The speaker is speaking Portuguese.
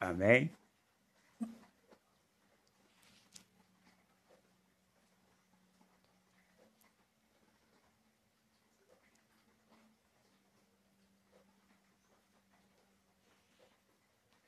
Amém?